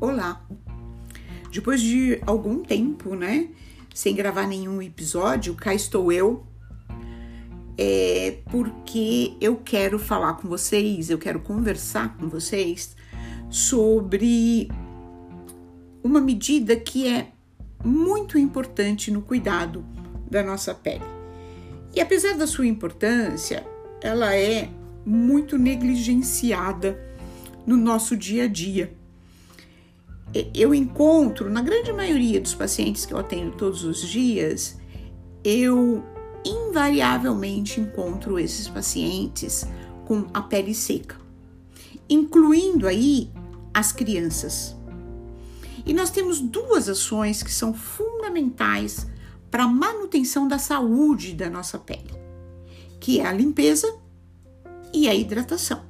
Olá! Depois de algum tempo, né, sem gravar nenhum episódio, cá estou eu, é porque eu quero falar com vocês, eu quero conversar com vocês sobre uma medida que é muito importante no cuidado da nossa pele. E apesar da sua importância, ela é muito negligenciada no nosso dia a dia eu encontro, na grande maioria dos pacientes que eu atendo todos os dias, eu invariavelmente encontro esses pacientes com a pele seca, incluindo aí as crianças. E nós temos duas ações que são fundamentais para a manutenção da saúde da nossa pele, que é a limpeza e a hidratação.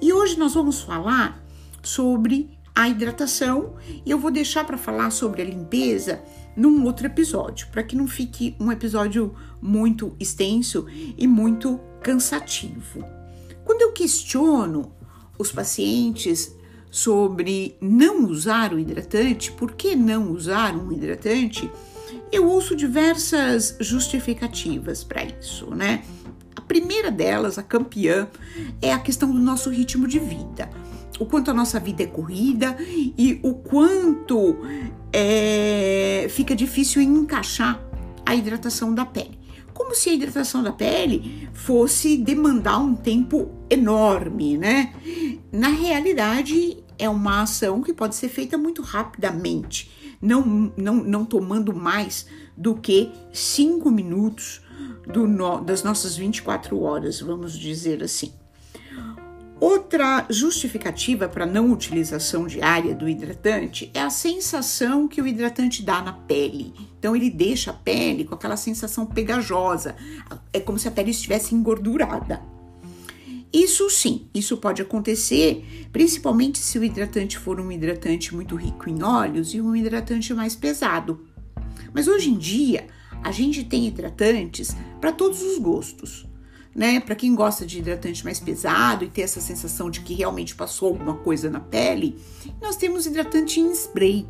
E hoje nós vamos falar sobre a hidratação e eu vou deixar para falar sobre a limpeza num outro episódio, para que não fique um episódio muito extenso e muito cansativo. Quando eu questiono os pacientes sobre não usar o hidratante, por que não usar um hidratante, eu ouço diversas justificativas para isso, né? A primeira delas, a campeã, é a questão do nosso ritmo de vida o quanto a nossa vida é corrida e o quanto é, fica difícil encaixar a hidratação da pele. Como se a hidratação da pele fosse demandar um tempo enorme, né? Na realidade, é uma ação que pode ser feita muito rapidamente, não, não, não tomando mais do que cinco minutos do no, das nossas 24 horas, vamos dizer assim. Outra justificativa para não utilização diária do hidratante é a sensação que o hidratante dá na pele. Então ele deixa a pele com aquela sensação pegajosa, é como se a pele estivesse engordurada. Isso sim, isso pode acontecer, principalmente se o hidratante for um hidratante muito rico em óleos e um hidratante mais pesado. Mas hoje em dia, a gente tem hidratantes para todos os gostos né? Para quem gosta de hidratante mais pesado e ter essa sensação de que realmente passou alguma coisa na pele, nós temos hidratante em spray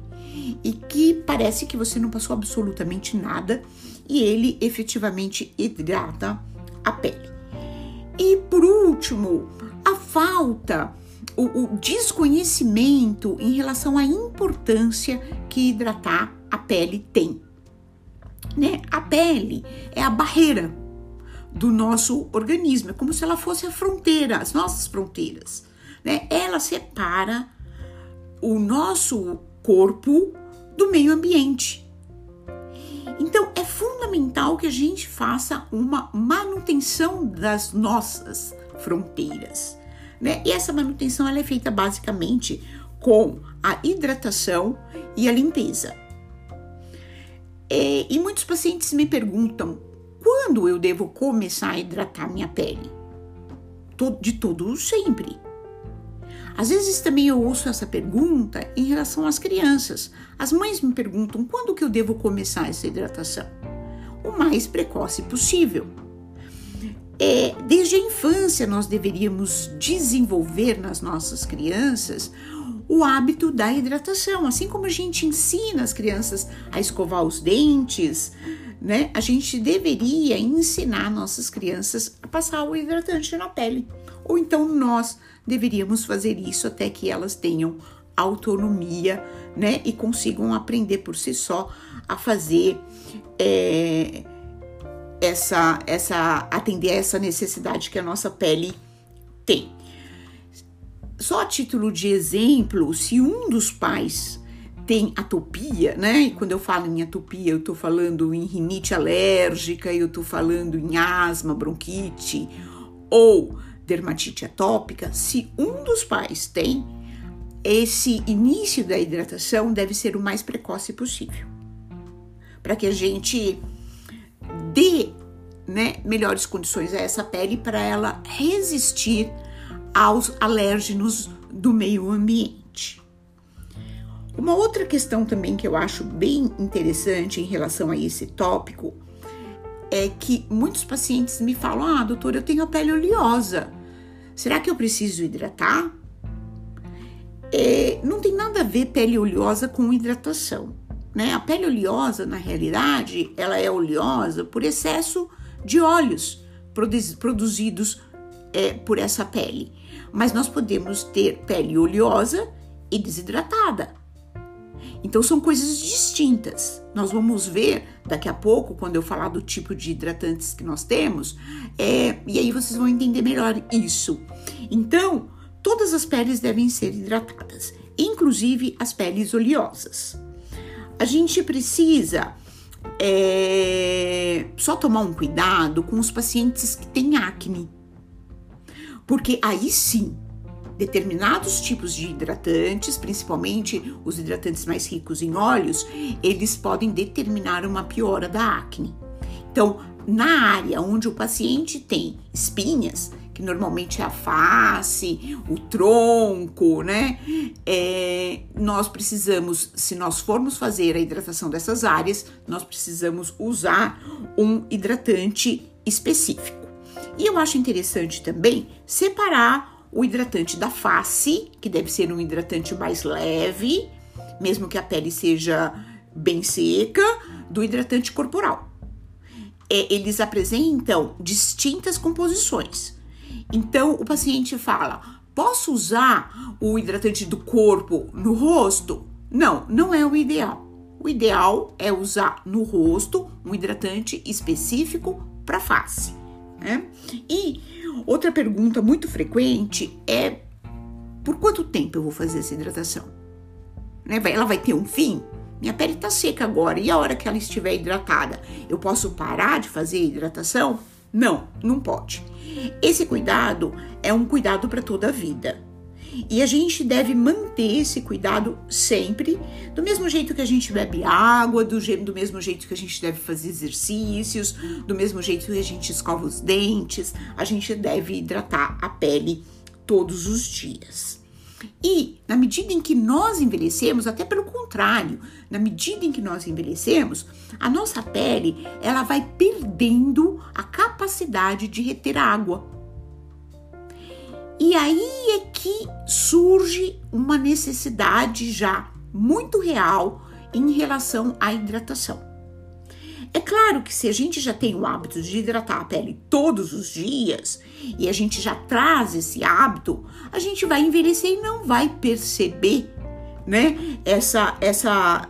e que parece que você não passou absolutamente nada e ele efetivamente hidrata a pele. E por último, a falta, o, o desconhecimento em relação à importância que hidratar a pele tem. Né? A pele é a barreira do nosso organismo. É como se ela fosse a fronteira, as nossas fronteiras. Né? Ela separa o nosso corpo do meio ambiente. Então é fundamental que a gente faça uma manutenção das nossas fronteiras. Né? E essa manutenção ela é feita basicamente com a hidratação e a limpeza. É, e muitos pacientes me perguntam quando eu devo começar a hidratar minha pele? De todo sempre. Às vezes também eu ouço essa pergunta em relação às crianças. As mães me perguntam quando que eu devo começar essa hidratação? O mais precoce possível. É, desde a infância nós deveríamos desenvolver nas nossas crianças o hábito da hidratação, assim como a gente ensina as crianças a escovar os dentes, né? A gente deveria ensinar nossas crianças a passar o hidratante na pele. Ou então nós deveríamos fazer isso até que elas tenham autonomia, né? E consigam aprender por si só a fazer é, essa, essa, atender a essa necessidade que a nossa pele tem. Só a título de exemplo, se um dos pais tem atopia, né? E quando eu falo em atopia, eu estou falando em rinite alérgica, eu estou falando em asma, bronquite ou dermatite atópica. Se um dos pais tem, esse início da hidratação deve ser o mais precoce possível, para que a gente dê né, melhores condições a essa pele para ela resistir aos alérgenos do meio ambiente. Uma outra questão também que eu acho bem interessante em relação a esse tópico é que muitos pacientes me falam: Ah, doutor, eu tenho a pele oleosa. Será que eu preciso hidratar? é, não tem nada a ver pele oleosa com hidratação. Né? A pele oleosa, na realidade, ela é oleosa por excesso de óleos produzidos é, por essa pele. Mas nós podemos ter pele oleosa e desidratada. Então são coisas distintas. Nós vamos ver daqui a pouco, quando eu falar do tipo de hidratantes que nós temos, é, e aí vocês vão entender melhor isso. Então, todas as peles devem ser hidratadas, inclusive as peles oleosas. A gente precisa é, só tomar um cuidado com os pacientes que têm acne, porque aí sim determinados tipos de hidratantes, principalmente os hidratantes mais ricos em óleos, eles podem determinar uma piora da acne. Então, na área onde o paciente tem espinhas, que normalmente é a face, o tronco, né? É, nós precisamos, se nós formos fazer a hidratação dessas áreas, nós precisamos usar um hidratante específico. E eu acho interessante também separar o hidratante da face, que deve ser um hidratante mais leve, mesmo que a pele seja bem seca, do hidratante corporal. É, eles apresentam distintas composições. Então, o paciente fala: posso usar o hidratante do corpo no rosto? Não, não é o ideal. O ideal é usar no rosto um hidratante específico para face. Né? E Outra pergunta muito frequente é: por quanto tempo eu vou fazer essa hidratação? Né? Ela vai ter um fim? Minha pele está seca agora e a hora que ela estiver hidratada, eu posso parar de fazer hidratação? Não, não pode. Esse cuidado é um cuidado para toda a vida. E a gente deve manter esse cuidado sempre, do mesmo jeito que a gente bebe água, do, do mesmo jeito que a gente deve fazer exercícios, do mesmo jeito que a gente escova os dentes, a gente deve hidratar a pele todos os dias. E na medida em que nós envelhecemos, até pelo contrário, na medida em que nós envelhecemos, a nossa pele ela vai perdendo a capacidade de reter água. E aí é que surge uma necessidade já muito real em relação à hidratação. É claro que se a gente já tem o hábito de hidratar a pele todos os dias e a gente já traz esse hábito, a gente vai envelhecer e não vai perceber, né, essa essa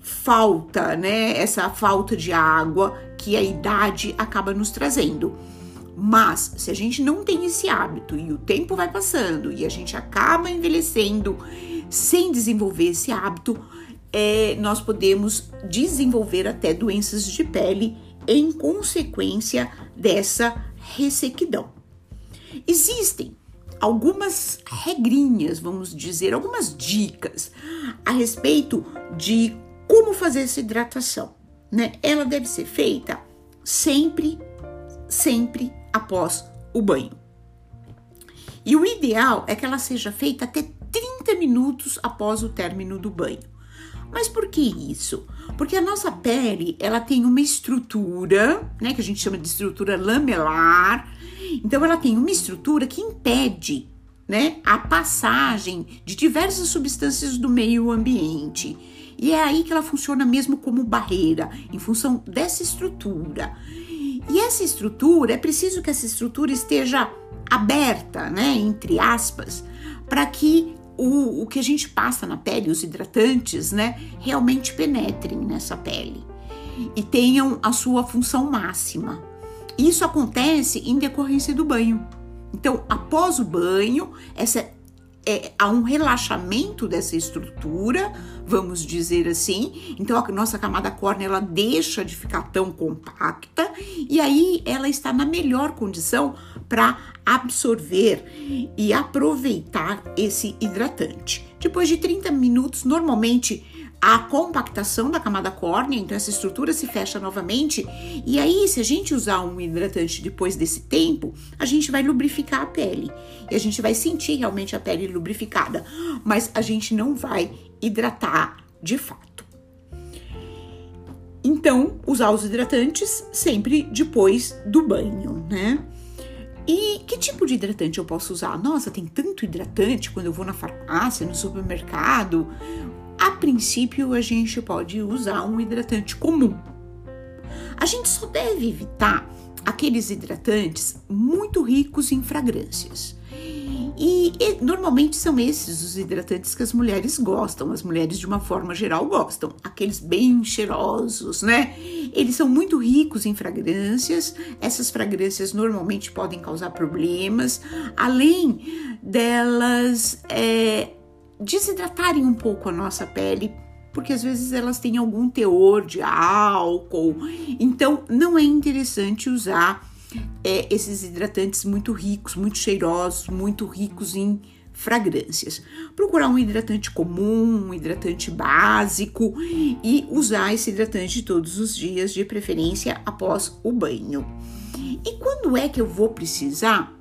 falta, né, essa falta de água que a idade acaba nos trazendo. Mas se a gente não tem esse hábito e o tempo vai passando e a gente acaba envelhecendo sem desenvolver esse hábito, é, nós podemos desenvolver até doenças de pele em consequência dessa ressequidão. Existem algumas regrinhas, vamos dizer, algumas dicas a respeito de como fazer essa hidratação. Né? Ela deve ser feita sempre, sempre após o banho. E o ideal é que ela seja feita até 30 minutos após o término do banho. Mas por que isso? Porque a nossa pele, ela tem uma estrutura, né, que a gente chama de estrutura lamelar. Então ela tem uma estrutura que impede, né, a passagem de diversas substâncias do meio ambiente. E é aí que ela funciona mesmo como barreira, em função dessa estrutura. E essa estrutura, é preciso que essa estrutura esteja aberta, né, entre aspas, para que o, o que a gente passa na pele, os hidratantes, né, realmente penetrem nessa pele e tenham a sua função máxima. Isso acontece em decorrência do banho. Então, após o banho, essa é, há um relaxamento dessa estrutura, vamos dizer assim. Então a nossa camada córnea ela deixa de ficar tão compacta e aí ela está na melhor condição para absorver e aproveitar esse hidratante. Depois de 30 minutos, normalmente a compactação da camada córnea, então essa estrutura se fecha novamente. E aí, se a gente usar um hidratante depois desse tempo, a gente vai lubrificar a pele e a gente vai sentir realmente a pele lubrificada, mas a gente não vai hidratar de fato. Então, usar os hidratantes sempre depois do banho, né? E que tipo de hidratante eu posso usar? Nossa, tem tanto hidratante quando eu vou na farmácia, no supermercado. A princípio, a gente pode usar um hidratante comum. A gente só deve evitar aqueles hidratantes muito ricos em fragrâncias. E, e, normalmente são esses os hidratantes que as mulheres gostam, as mulheres de uma forma geral gostam, aqueles bem cheirosos, né? Eles são muito ricos em fragrâncias, essas fragrâncias normalmente podem causar problemas, além delas é, desidratarem um pouco a nossa pele porque às vezes elas têm algum teor de álcool, então não é interessante usar é, esses hidratantes muito ricos, muito cheirosos, muito ricos em fragrâncias. Procurar um hidratante comum, um hidratante básico e usar esse hidratante todos os dias, de preferência após o banho. E quando é que eu vou precisar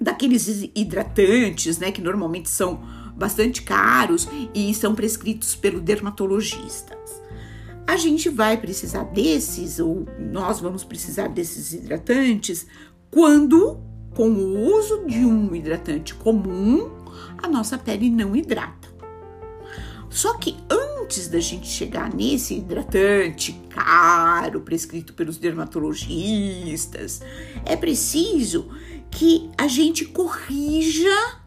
daqueles hidratantes, né, que normalmente são bastante caros e são prescritos pelo dermatologista? a gente vai precisar desses, ou nós vamos precisar desses hidratantes, quando, com o uso de um hidratante comum, a nossa pele não hidrata. Só que antes da gente chegar nesse hidratante caro, prescrito pelos dermatologistas, é preciso que a gente corrija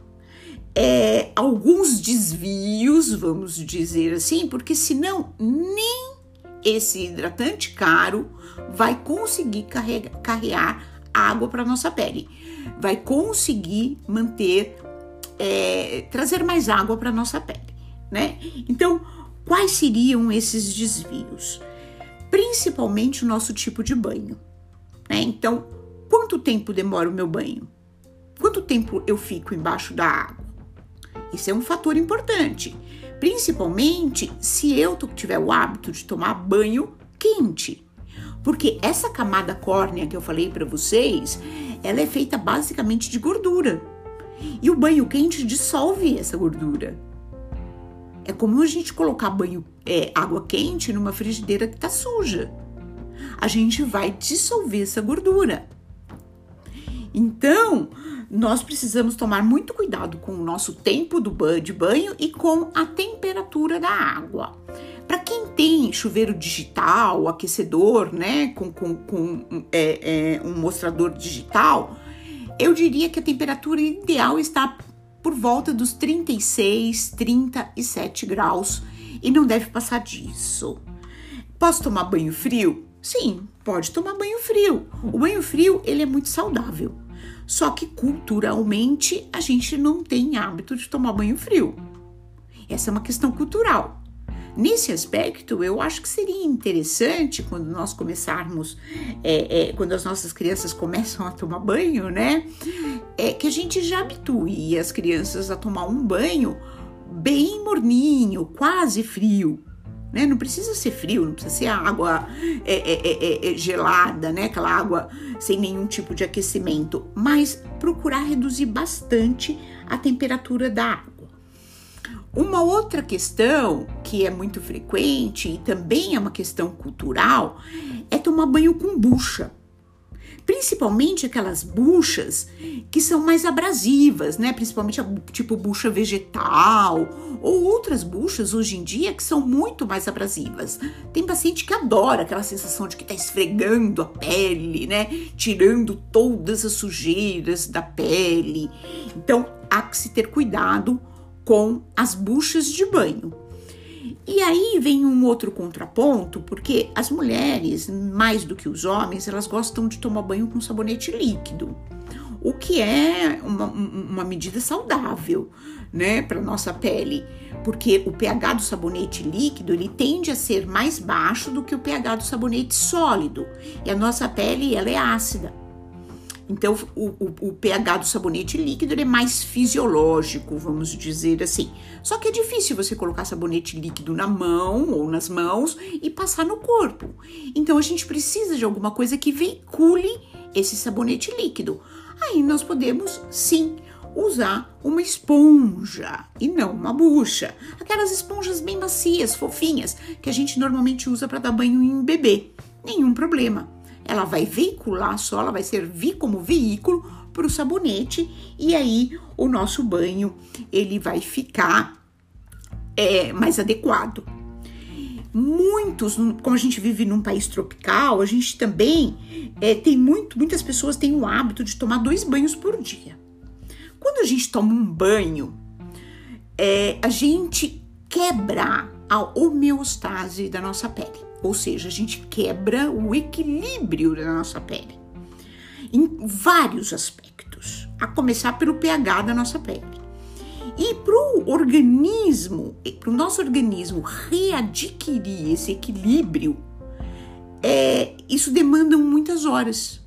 é, alguns desvios, vamos dizer assim, porque senão nem esse hidratante caro vai conseguir carregar, carrear água para nossa pele, vai conseguir manter, é, trazer mais água para nossa pele, né? Então, quais seriam esses desvios? Principalmente o nosso tipo de banho, né? Então, quanto tempo demora o meu banho? Quanto tempo eu fico embaixo da água? Isso é um fator importante principalmente se eu tiver o hábito de tomar banho quente. Porque essa camada córnea que eu falei para vocês, ela é feita basicamente de gordura. E o banho quente dissolve essa gordura. É como a gente colocar banho, é, água quente numa frigideira que está suja. A gente vai dissolver essa gordura. Então, nós precisamos tomar muito cuidado com o nosso tempo do banho, de banho e com a temperatura da água. Para quem tem chuveiro digital, aquecedor, né, com, com, com é, é, um mostrador digital, eu diria que a temperatura ideal está por volta dos 36, 37 graus e não deve passar disso. Posso tomar banho frio? Sim, pode tomar banho frio. O banho frio ele é muito saudável. Só que culturalmente a gente não tem hábito de tomar banho frio. Essa é uma questão cultural. Nesse aspecto, eu acho que seria interessante quando nós começarmos, é, é, quando as nossas crianças começam a tomar banho, né? É que a gente já habitue as crianças a tomar um banho bem morninho, quase frio né? Não precisa ser frio, não precisa ser água é é, é, é, é, gelada, né? Aquela água sem nenhum tipo de aquecimento, mas procurar reduzir bastante a temperatura da água. Uma outra questão que é muito frequente e também é uma questão cultural é tomar banho com bucha principalmente aquelas buchas que são mais abrasivas, né? Principalmente a, tipo bucha vegetal ou outras buchas hoje em dia que são muito mais abrasivas. Tem paciente que adora aquela sensação de que tá esfregando a pele, né? Tirando todas as sujeiras da pele. Então, há que se ter cuidado com as buchas de banho. E aí vem um outro contraponto, porque as mulheres, mais do que os homens, elas gostam de tomar banho com sabonete líquido, o que é uma, uma medida saudável, né, para nossa pele, porque o pH do sabonete líquido ele tende a ser mais baixo do que o pH do sabonete sólido, e a nossa pele ela é ácida. Então, o, o, o, pH do sabonete líquido é mais fisiológico, vamos dizer assim. Só que é difícil você colocar sabonete líquido na mão ou nas mãos e passar no corpo. Então, a gente precisa de alguma coisa que veicule esse sabonete líquido. Aí nós podemos, sim, usar uma esponja e não uma bucha. Aquelas esponjas bem macias, fofinhas, que a gente normalmente usa para dar banho em bebê. Nenhum problema ela vai veicular só, ela vai servir como veículo para o sabonete e aí o nosso banho ele vai ficar é, mais adequado. Muitos, como a gente vive num país tropical, a gente também é, tem muito, muitas pessoas têm o hábito de tomar dois banhos por dia. Quando a gente toma um banho, é, a gente quebra a homeostase da nossa pele, ou seja, a gente quebra o equilíbrio da nossa pele em vários aspectos, a começar pelo pH da nossa pele. E para o organismo, para o nosso organismo readquirir esse equilíbrio, é, isso demanda muitas horas.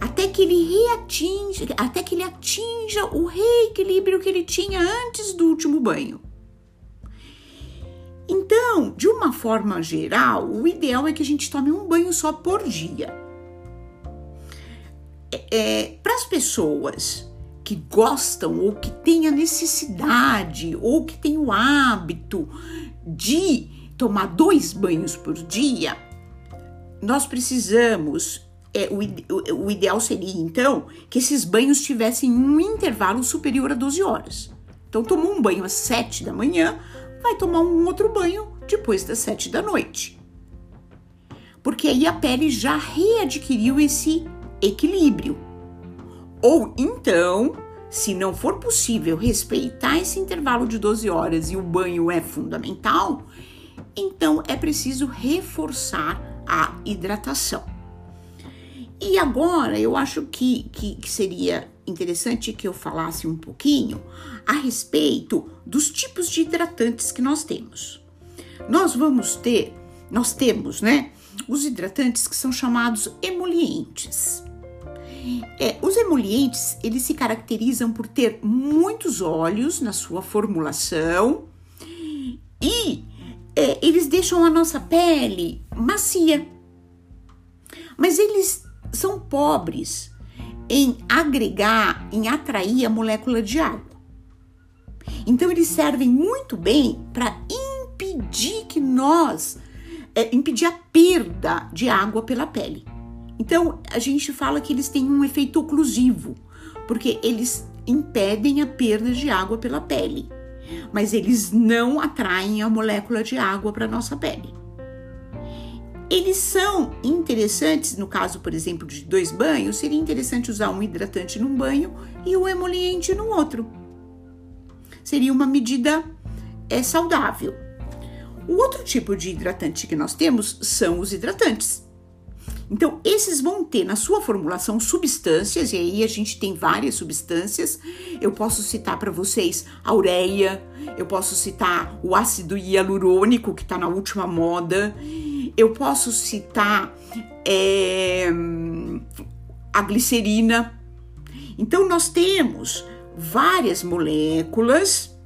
Até que ele reatinja, até que ele atinja o reequilíbrio que ele tinha antes do último banho. Então, de uma forma geral, o ideal é que a gente tome um banho só por dia. É, é para as pessoas que gostam ou que têm a necessidade ou que têm o hábito de tomar dois banhos por dia, nós precisamos. É, o, o, ideal seria então que esses banhos tivessem um intervalo superior a 12 horas. Então, tomou um banho às 7 da manhã, vai tomar um outro banho depois das 7 da noite. Porque aí a pele já readquiriu esse equilíbrio. Ou então, se não for possível respeitar esse intervalo de 12 horas e o banho é fundamental, então é preciso reforçar a hidratação. E agora eu acho que, que, que, seria interessante que eu falasse um pouquinho a respeito dos tipos de hidratantes que nós temos. Nós vamos ter, nós temos, né, os hidratantes que são chamados emolientes. É, os emolientes, eles se caracterizam por ter muitos óleos na sua formulação e é, eles deixam a nossa pele macia. Mas eles são pobres em agregar, em atrair a molécula de água. Então eles servem muito bem para impedir que nós, é, impedir a perda de água pela pele. Então, a gente fala que eles têm um efeito oclusivo, porque eles impedem a perda de água pela pele, mas eles não atraem a molécula de água para nossa pele. Eles são interessantes, no caso, por exemplo, de dois banhos, seria interessante usar um hidratante num banho e um emoliente no outro. Seria uma medida é, saudável. O outro tipo de hidratante que nós temos são os hidratantes. Então, esses vão ter na sua formulação substâncias, e aí a gente tem várias substâncias. Eu posso citar para vocês a ureia, eu posso citar o ácido hialurônico, que está na última moda, eu posso citar é, a glicerina. Então, nós temos várias moléculas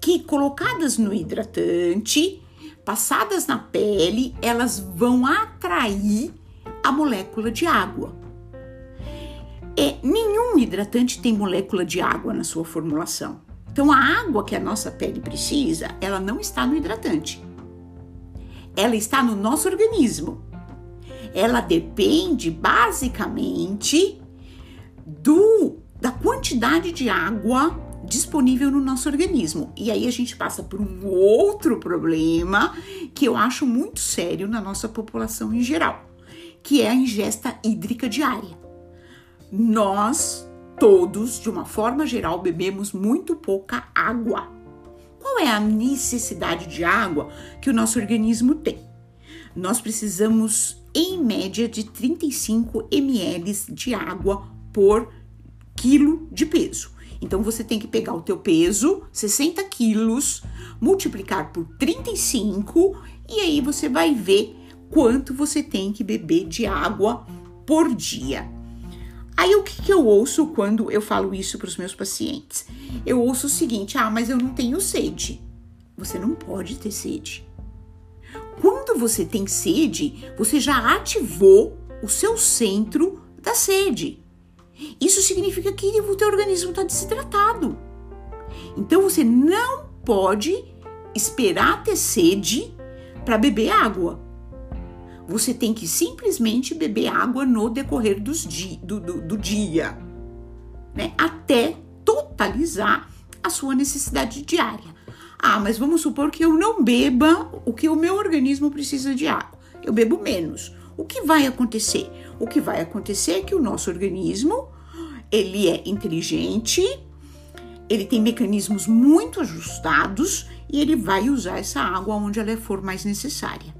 que, colocadas no hidratante, passadas na pele, elas vão atrair a molécula de água. É, nenhum hidratante tem molécula de água na sua formulação. Então, a água que a nossa pele precisa, ela não está no hidratante. Ela está no nosso organismo. Ela depende basicamente do da quantidade de água disponível no nosso organismo. E aí a gente passa por um outro problema que eu acho muito sério na nossa população em geral, que é a ingesta hídrica diária. Nós todos, de uma forma geral, bebemos muito pouca água. Qual é a necessidade de água que o nosso organismo tem? Nós precisamos, em média, de 35 ml de água por quilo de peso. Então você tem que pegar o teu peso, 60 quilos, multiplicar por 35 e aí você vai ver quanto você tem que beber de água por dia. Aí o que, que eu ouço quando eu falo isso para os meus pacientes? Eu ouço o seguinte: ah, mas eu não tenho sede. Você não pode ter sede. Quando você tem sede, você já ativou o seu centro da sede. Isso significa que o teu organismo está desidratado. Então você não pode esperar ter sede para beber água. Você tem que simplesmente beber água no decorrer dos di do, do, do dia, né? Até totalizar a sua necessidade diária. Ah, mas vamos supor que eu não beba o que o meu organismo precisa de água. Eu bebo menos. O que vai acontecer? O que vai acontecer é que o nosso organismo, ele é inteligente, ele tem mecanismos muito ajustados e ele vai usar essa água onde ela for mais necessária.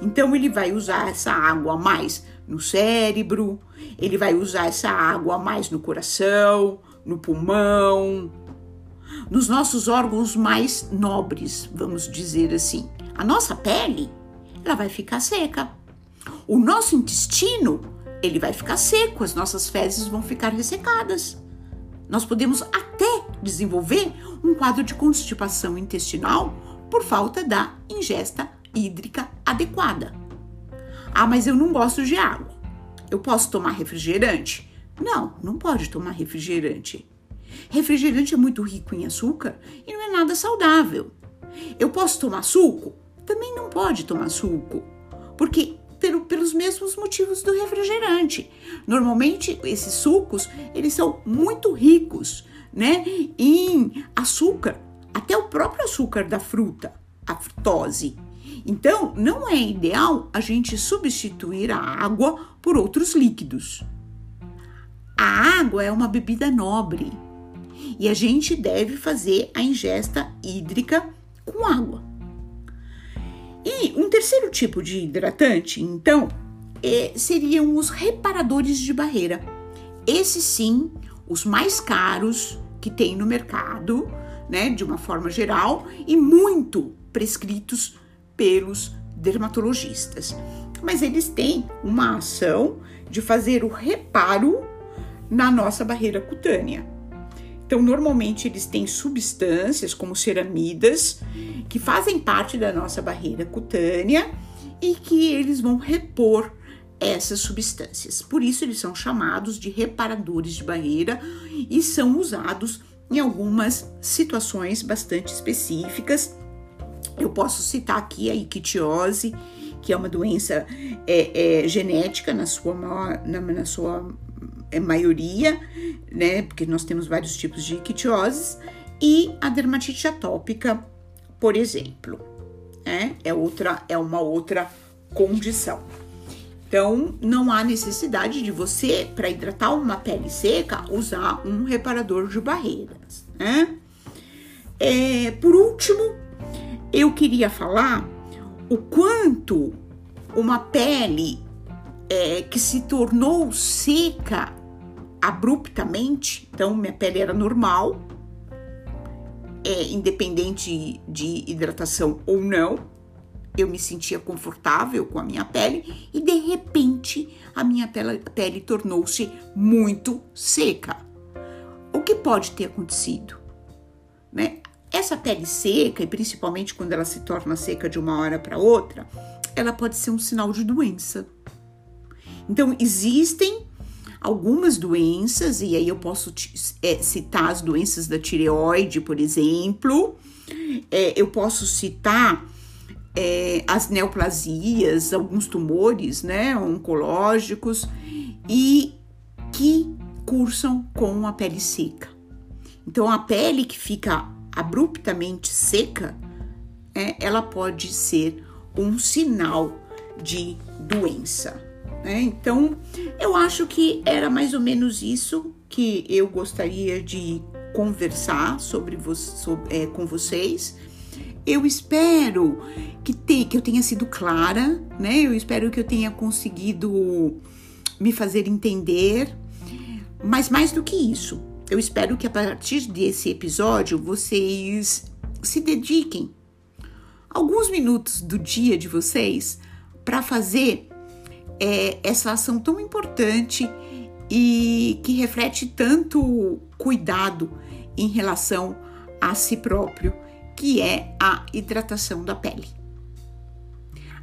Então ele vai usar essa água mais no cérebro, ele vai usar essa água mais no coração, no pulmão, nos nossos órgãos mais nobres, vamos dizer assim. A nossa pele, ela vai ficar seca. O nosso intestino, ele vai ficar seco, as nossas fezes vão ficar ressecadas. Nós podemos até desenvolver um quadro de constipação intestinal por falta da ingesta hídrica adequada. Ah, mas eu não gosto de água. Eu posso tomar refrigerante? Não, não pode tomar refrigerante. Refrigerante é muito rico em açúcar e não é nada saudável. Eu posso tomar suco? Também não pode tomar suco, porque pelo, pelos mesmos motivos do refrigerante. Normalmente esses sucos eles são muito ricos, né, em açúcar, até o próprio açúcar da fruta, a frutose. Então, não é ideal a gente substituir a água por outros líquidos. A água é uma bebida nobre e a gente deve fazer a ingesta hídrica com água. E um terceiro tipo de hidratante, então, é, seriam os reparadores de barreira. Esses sim, os mais caros que tem no mercado, né, de uma forma geral, e muito prescritos pelos dermatologistas. Mas eles têm uma ação de fazer o reparo na nossa barreira cutânea. Então, normalmente eles têm substâncias como ceramidas que fazem parte da nossa barreira cutânea e que eles vão repor essas substâncias. Por isso eles são chamados de reparadores de barreira e são usados em algumas situações bastante específicas. Eu posso citar aqui a ictiose, que é uma doença é, é, genética na sua, na, na sua maioria, né? Porque nós temos vários tipos de ictioses, e a dermatite atópica, por exemplo, né? é outra, é uma outra condição. Então, não há necessidade de você, para hidratar uma pele seca, usar um reparador de barreiras, né? É, por último, eu queria falar o quanto uma pele é, que se tornou seca abruptamente, então minha pele era normal, é, independente de hidratação ou não, eu me sentia confortável com a minha pele e de repente a minha pele, pele tornou-se muito seca. O que pode ter acontecido? Né? Essa pele seca, e principalmente quando ela se torna seca de uma hora para outra, ela pode ser um sinal de doença. Então, existem algumas doenças, e aí eu posso é, citar as doenças da tireoide, por exemplo, é, eu posso citar é, as neoplasias, alguns tumores, né, oncológicos, e que cursam com a pele seca. Então, a pele que fica abruptamente seca, é, ela pode ser um sinal de doença. Né? Então, eu acho que era mais ou menos isso que eu gostaria de conversar sobre, vo sobre é, com vocês. Eu espero que, te, que eu tenha sido clara, né? Eu espero que eu tenha conseguido me fazer entender. Mas mais do que isso, eu espero que a partir desse episódio vocês se dediquem alguns minutos do dia de vocês para fazer é, essa ação tão importante e que reflete tanto cuidado em relação a si próprio, que é a hidratação da pele.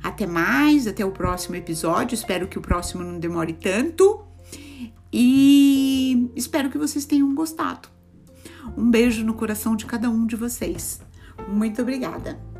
Até mais, até o próximo episódio. Espero que o próximo não demore tanto e espero que vocês tenham gostado. Um beijo no coração de cada um de vocês. Muito obrigada.